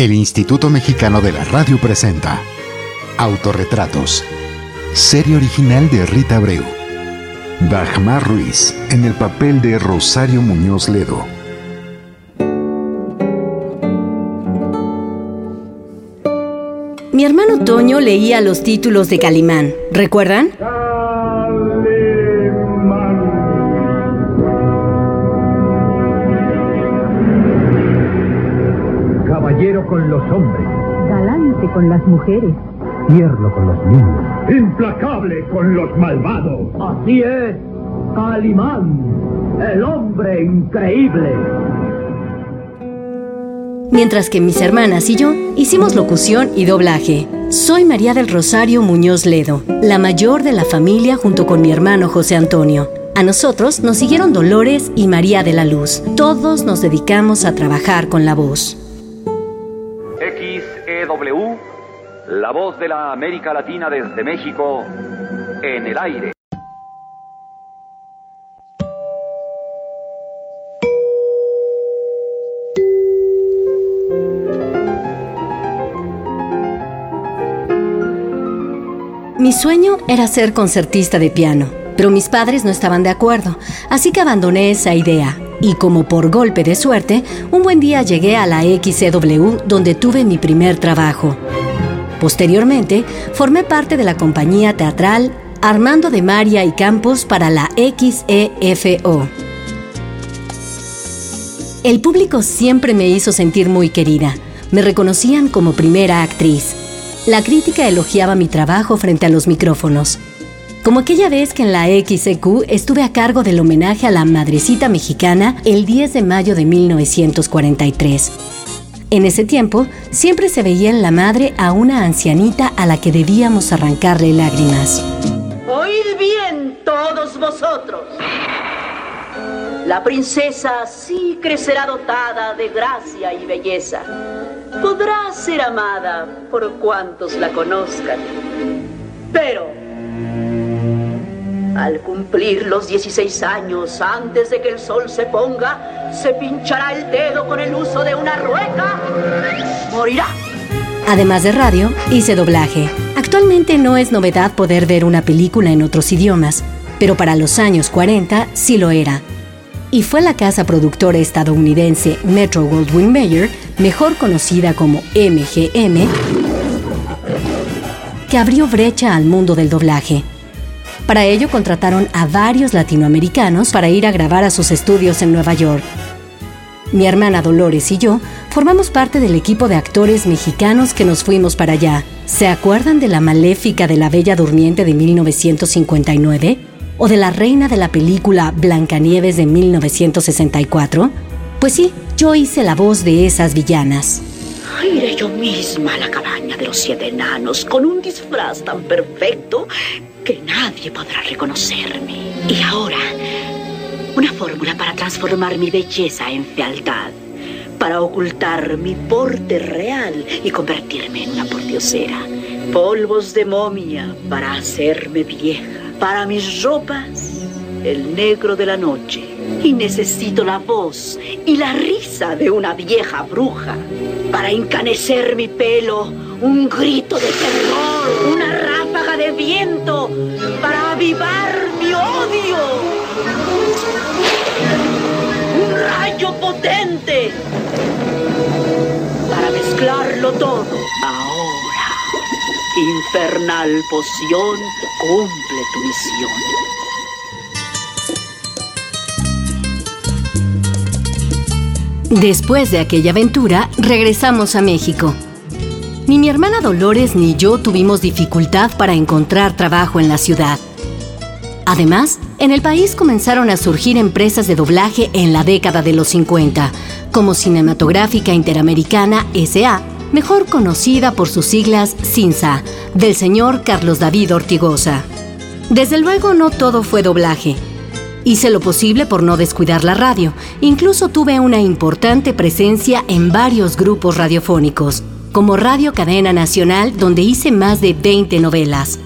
El Instituto Mexicano de la Radio presenta Autorretratos. Serie original de Rita Abreu. Dagmar Ruiz en el papel de Rosario Muñoz Ledo. Mi hermano Toño leía los títulos de Calimán. ¿Recuerdan? Caballero con los hombres, galante con las mujeres, tierno con los niños. implacable con los malvados. Así es, Calimán, el hombre increíble. Mientras que mis hermanas y yo hicimos locución y doblaje. Soy María del Rosario Muñoz Ledo, la mayor de la familia junto con mi hermano José Antonio. A nosotros nos siguieron Dolores y María de la Luz. Todos nos dedicamos a trabajar con la voz. La voz de la América Latina desde México, en el aire. Mi sueño era ser concertista de piano, pero mis padres no estaban de acuerdo, así que abandoné esa idea. Y como por golpe de suerte, un buen día llegué a la XCW donde tuve mi primer trabajo. Posteriormente, formé parte de la compañía teatral Armando de María y Campos para la XEFO. El público siempre me hizo sentir muy querida. Me reconocían como primera actriz. La crítica elogiaba mi trabajo frente a los micrófonos. Como aquella vez que en la XEQ estuve a cargo del homenaje a la madrecita mexicana el 10 de mayo de 1943. En ese tiempo, siempre se veía en la madre a una ancianita a la que debíamos arrancarle lágrimas. Oíd bien todos vosotros. La princesa sí crecerá dotada de gracia y belleza. Podrá ser amada por cuantos la conozcan. Pero al cumplir los 16 años, antes de que el sol se ponga, se pinchará el dedo con el uso de una rueca. Morirá. Además de radio, hice doblaje. Actualmente no es novedad poder ver una película en otros idiomas, pero para los años 40 sí lo era. Y fue la casa productora estadounidense Metro Goldwyn Mayer, mejor conocida como MGM, que abrió brecha al mundo del doblaje. Para ello contrataron a varios latinoamericanos para ir a grabar a sus estudios en Nueva York. Mi hermana Dolores y yo formamos parte del equipo de actores mexicanos que nos fuimos para allá. ¿Se acuerdan de la maléfica de la Bella Durmiente de 1959? ¿O de la reina de la película Blancanieves de 1964? Pues sí, yo hice la voz de esas villanas. Iré yo misma a la cabaña de los siete enanos con un disfraz tan perfecto que nadie podrá reconocerme. Y ahora, una fórmula para transformar mi belleza en fealdad, para ocultar mi porte real y convertirme en una pordiosera. Polvos de momia para hacerme vieja. Para mis ropas, el negro de la noche. Y necesito la voz y la risa de una vieja bruja. Para encanecer mi pelo, un grito de terror, una ráfaga de viento. Para avivar mi odio. Un rayo potente. Para mezclarlo todo. Ahora, infernal poción, cumple tu misión. Después de aquella aventura, regresamos a México. Ni mi hermana Dolores ni yo tuvimos dificultad para encontrar trabajo en la ciudad. Además, en el país comenzaron a surgir empresas de doblaje en la década de los 50, como Cinematográfica Interamericana SA, mejor conocida por sus siglas CINSA, del señor Carlos David Ortigosa. Desde luego no todo fue doblaje. Hice lo posible por no descuidar la radio. Incluso tuve una importante presencia en varios grupos radiofónicos, como Radio Cadena Nacional, donde hice más de 20 novelas,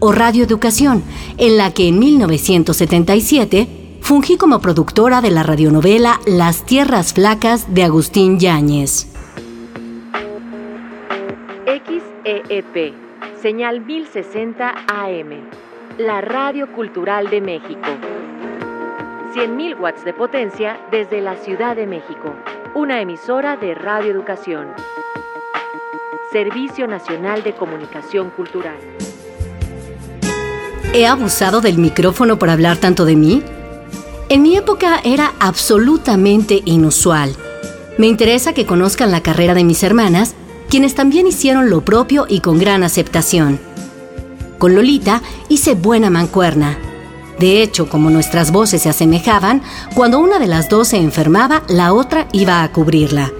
o Radio Educación, en la que en 1977 fungí como productora de la radionovela Las Tierras Flacas de Agustín Yáñez. XEEP, señal 1060 AM, la Radio Cultural de México. 100.000 watts de potencia desde la Ciudad de México, una emisora de Radio Educación. Servicio Nacional de Comunicación Cultural. ¿He abusado del micrófono por hablar tanto de mí? En mi época era absolutamente inusual. Me interesa que conozcan la carrera de mis hermanas, quienes también hicieron lo propio y con gran aceptación. Con Lolita hice buena mancuerna. De hecho, como nuestras voces se asemejaban, cuando una de las dos se enfermaba, la otra iba a cubrirla.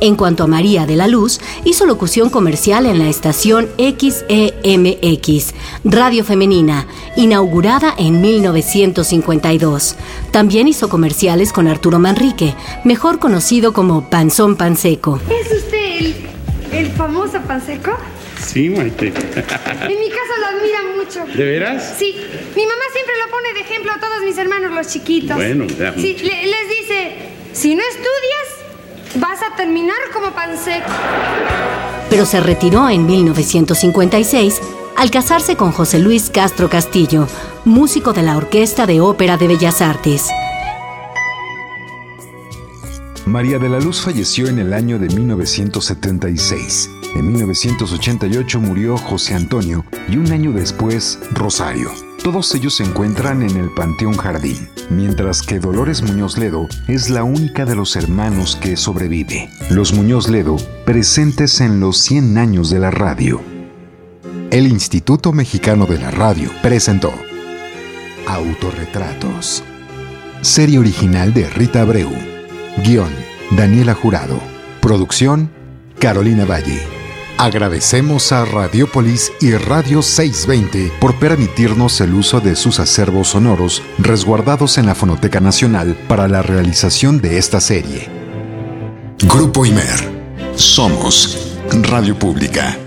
En cuanto a María de la Luz, hizo locución comercial en la estación XEMX, Radio Femenina, inaugurada en 1952. También hizo comerciales con Arturo Manrique, mejor conocido como Panzón Panseco. ¿Es usted el, el famoso Panseco? Sí, Maite. En mi casa lo admiran mucho. ¿De veras? Sí. Mi mamá siempre lo pone de ejemplo a todos mis hermanos, los chiquitos. Bueno, ya. Sí, le- les dice, si no estudias, vas a terminar como Panseco. Pero se retiró en 1956 al casarse con José Luis Castro Castillo, músico de la Orquesta de Ópera de Bellas Artes. María de la Luz falleció en el año de 1976. En 1988 murió José Antonio y un año después Rosario. Todos ellos se encuentran en el Panteón Jardín, mientras que Dolores Muñoz Ledo es la única de los hermanos que sobrevive. Los Muñoz Ledo presentes en los 100 años de la radio. El Instituto Mexicano de la Radio presentó Autorretratos. Serie original de Rita Abreu. Guión, Daniela Jurado. Producción, Carolina Valle. Agradecemos a Radiopolis y Radio 620 por permitirnos el uso de sus acervos sonoros resguardados en la Fonoteca Nacional para la realización de esta serie. Grupo Imer. Somos Radio Pública.